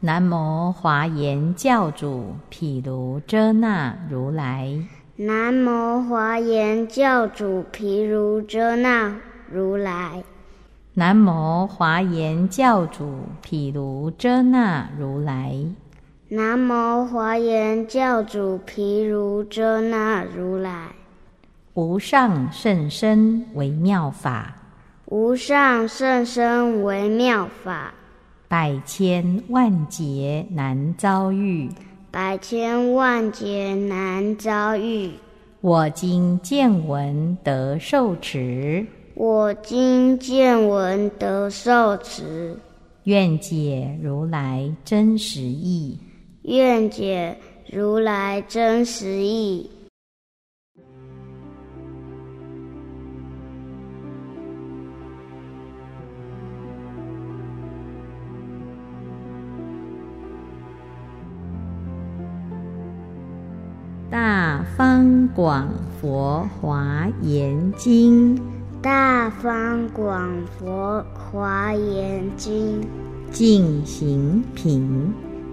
南无华严教主毗卢遮那如来。南无华严教主毗卢遮那如来。南无华严教主毗卢遮那如来。南无华严教主毗卢遮那如来，无上甚深微妙法，无上甚深微妙法，百千万劫难遭遇，百千万劫难遭遇。我今见闻得受持，我今见闻得受持，愿解如来真实义。愿解如来真实义。大方广佛华严经，大方广佛华严经，净行品。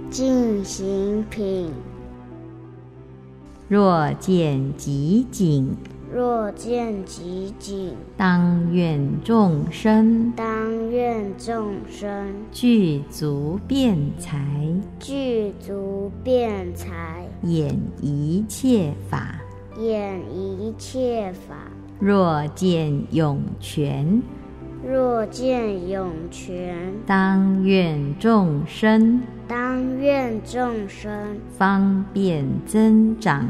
净行品。若见极景，若见极景，当愿众生，当愿众生具足辩才，具足辩才，演一切法，演一切法。若见涌泉。若见涌泉，当愿众生，当愿众生方便增长，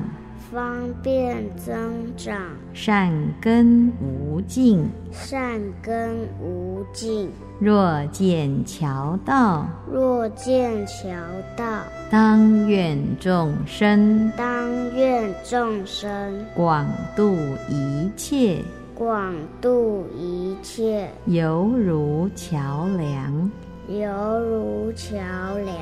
方便增长。善根无尽，善根无尽。若见桥道，若见桥道，当愿众生，当愿众生。广度一切。广度一切，犹如桥梁；犹如桥梁。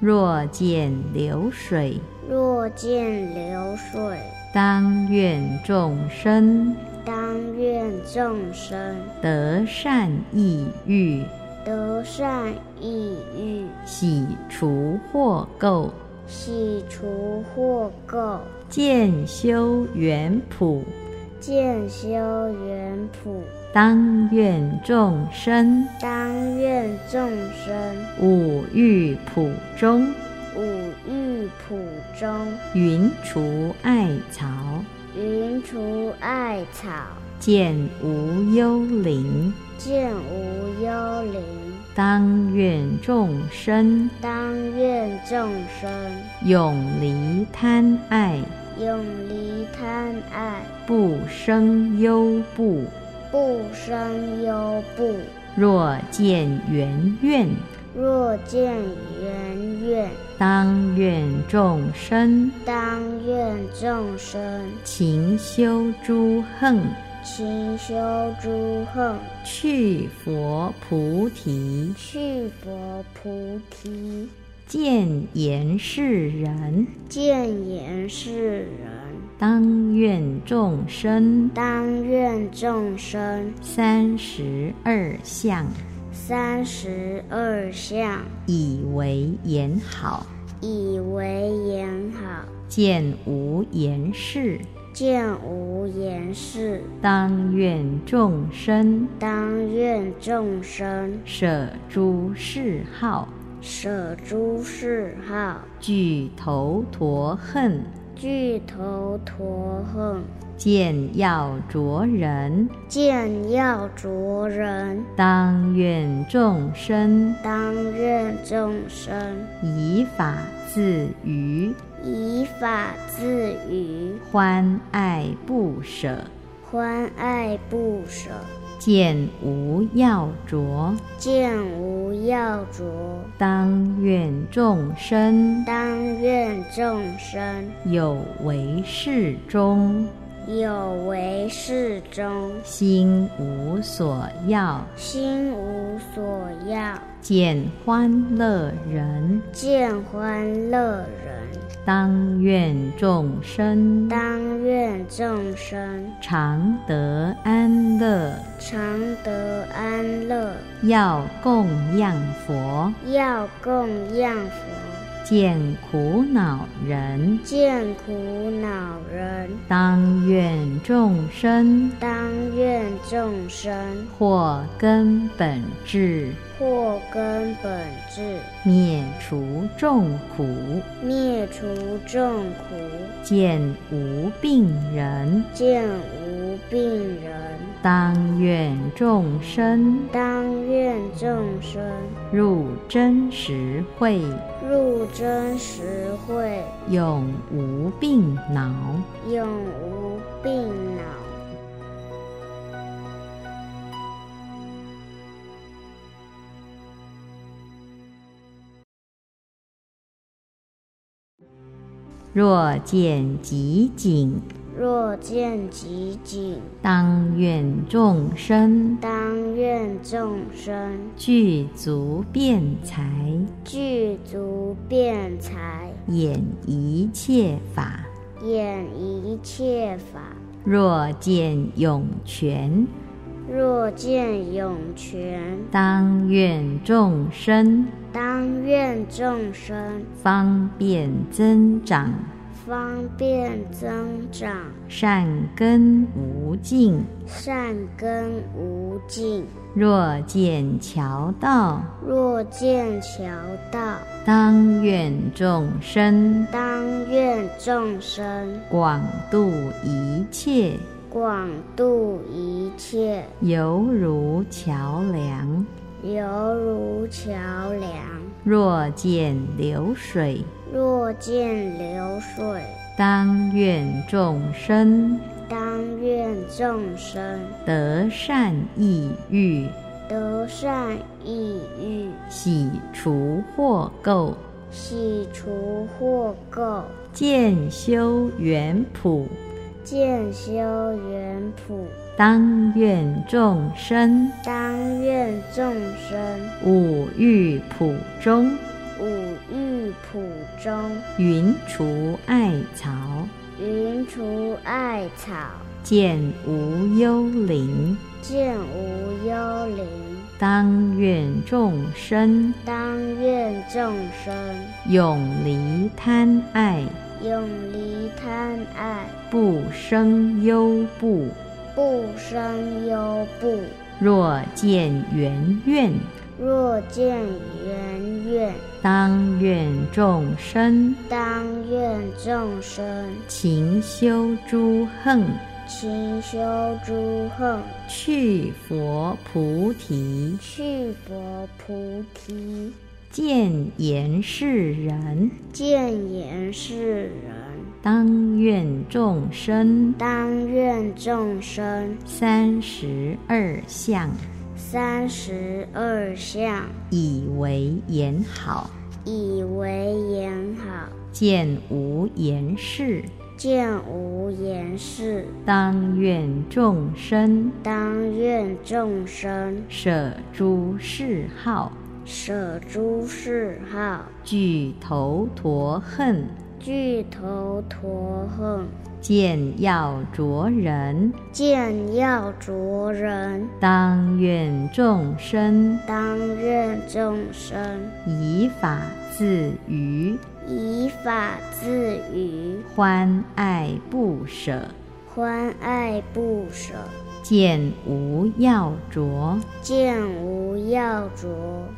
若见流水，若见流水，当愿众生，当愿众生。得善意欲，得善意欲，喜除祸垢，喜除祸垢，见修圆普。见修圆普，当愿众生，当愿众生，五欲普中，五欲普中，云除艾草，云除艾草，见无幽灵，见无幽灵，当愿众生，当愿众生，永离贪爱。永离贪爱，不生忧怖，不生忧怖。若见圆愿，若见圆愿，当愿众生，当愿众生，勤修诸恨，勤修诸恨，去佛菩提，去佛菩提。见言是人，见言是人，当愿众生，当愿众生，三十二相，三十二相，以为言好，以为言好，见无言事，见无言事，当愿众生，当愿众生，舍诸嗜好。舍诸嗜好，具头陀恨，具头陀恨，见要着人，见要着人，当愿众生，当愿众生，以法自娱，以法自娱，欢爱不舍，欢爱不舍。见无要着，见无要着，当愿众生当愿众生。有为事中，有为事中，心无所要，心无所要，见欢乐人，见欢乐人，当愿众生。当愿众生。常得安乐，常得安乐，要供养佛，要供养佛，见苦恼人，见苦恼人，当愿众生。当愿众生。或根本智，或根本智，灭除众苦，灭除众苦，见无病人，见无病人，当愿众生。当愿众生。入真实慧，入真实慧，永无病恼。永无病恼。若见极景，若见极景，当愿众生当愿众生具足辩才，具足辩才，演一切法。演一切法。若见涌泉，若见涌泉，当愿众生当愿众生方便增长，方便增长，善根无尽。善根无尽。若见桥道，若见桥道，当愿众生当愿众生广度一切，广度一切，犹如桥梁。犹如桥梁。若见流水，若见流水，当愿众生当愿众生得善意欲，得善意欲，喜除祸垢，喜除祸垢，见修圆普。见修圆普。当愿众生当愿众生五欲普中，五欲普中，云除艾草，云除艾草，见无幽灵。见无幽灵。当愿众生当愿众生永离贪爱，永离贪爱，不生忧怖。不生忧怖。若见圆愿，若见圆愿，当愿众生当愿众生勤修诸恨，勤修诸恨，去佛菩提，去佛菩提，见言是人。见言是人。当愿众生当愿众生三十二相，三十二相，以为言好，以为言好，见无言事。见无言事。当愿众生。当愿众生。舍诸嗜好，舍诸嗜好，具头陀恨，具头陀恨，见要着人。见要着人。当愿众生当愿众生以法自娱，以法自娱，欢爱不舍，欢爱不舍。见无要着。见无要着。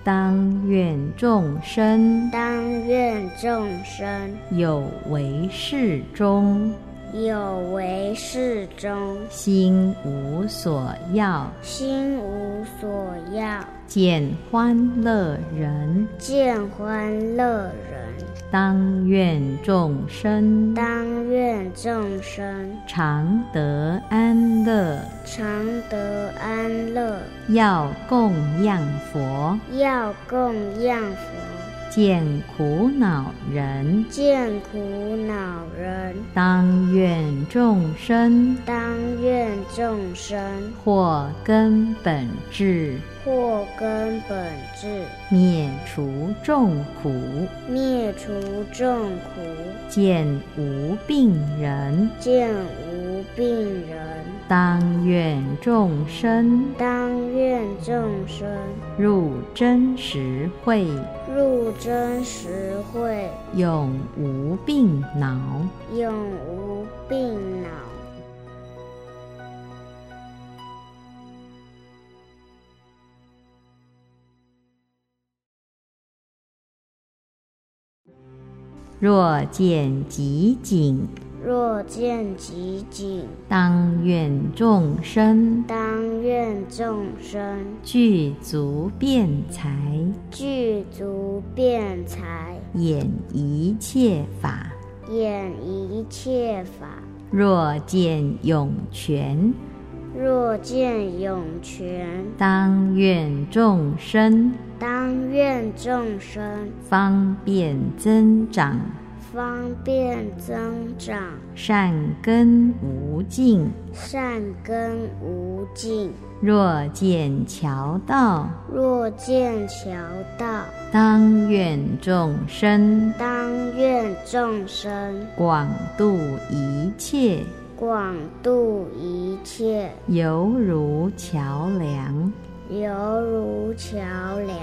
当愿众生当愿众生有为事中，有为事中，心无所要，心无所要，见欢乐人，见欢乐人，当愿众生。当愿众生。常得安乐，常得安乐，要供养佛，要供养佛，见苦恼人，见苦恼人，当愿众生。当愿众生。获根本智，获根本智，灭除众苦，灭除众苦，见无病人，见无病人，当愿众生当愿众生入真实慧，入真实慧，永无病恼。永无病恼。若见极景，若见极景，当愿众生当愿众生具足辩才，具足辩才，演一切法。演一切法。若见涌泉，若见涌泉，当愿众生当愿众生方便增长，方便增长，善根无尽。善根无尽。若见桥道，若见桥道，当愿众生当愿众生广度一切，广度一切，犹如桥梁。犹如桥梁。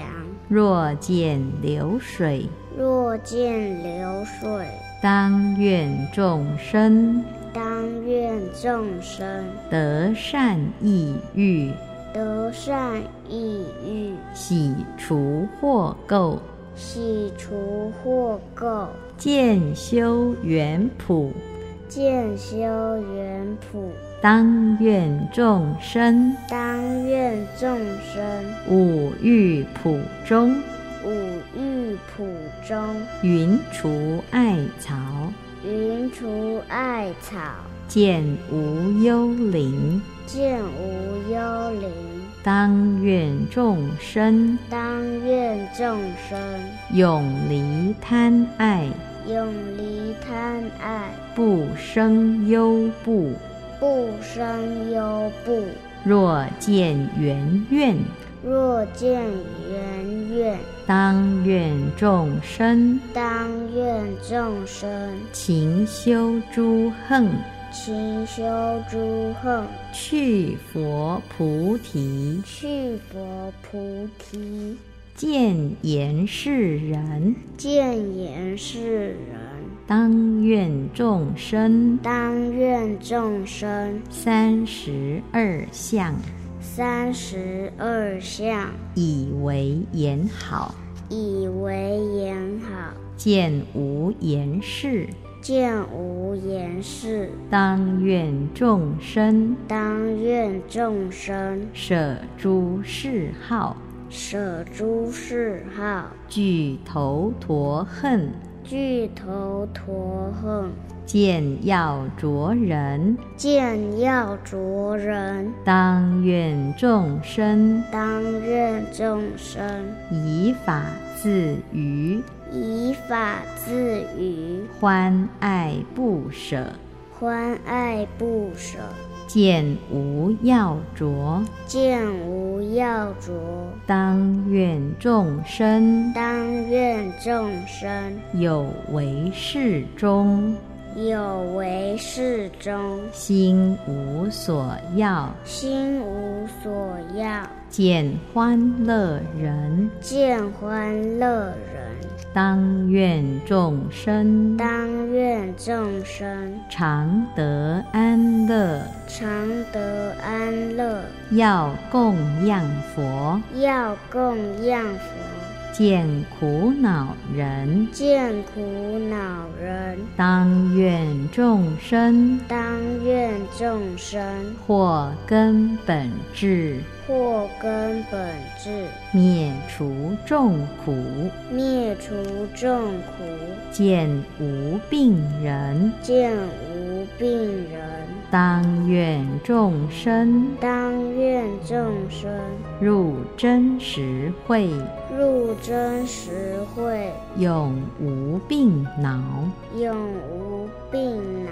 若见流水，若见流水，当愿众生。当愿众生。得善意欲，得善意欲，喜除祸垢，喜除祸垢，见修圆普。见修圆普。当愿众生。当愿众生。五欲普中，五欲普中，云除艾草，云除艾草，见无幽灵。见无幽灵。当愿众生。当愿众生。永离贪爱，永离贪爱，不生忧怖。不生忧怖。若见圆愿，若见圆愿，当愿众生当愿众生勤修诸恨，勤修诸恨，去佛菩提，去佛菩提，见言是人。见言是人。当愿众生当愿众生三十二相，三十二相，以为言好，以为言好，见无言事。见无言事。当愿众生。当愿众生。舍诸嗜好，舍诸嗜好，具头陀恨，具头陀恨，见要着人。见要着人。当愿众生当愿众生以法自娱，以法自娱，欢爱不舍，欢爱不舍，见无要着。见无要着。当愿众生当愿众生有为事中，有为事中，心无所要，心无所要，见欢乐人。见欢乐人。当愿众生。当愿众生。常得安乐，常得安乐，要供养佛，要供养佛，见苦恼人，见苦恼人，当愿众生。当愿众生。或根本智，或根本智，灭除众苦，灭除众苦，见无病人，见无病人，当愿众生。当愿众生。入真实慧，入真实会，永无病恼。永无病恼。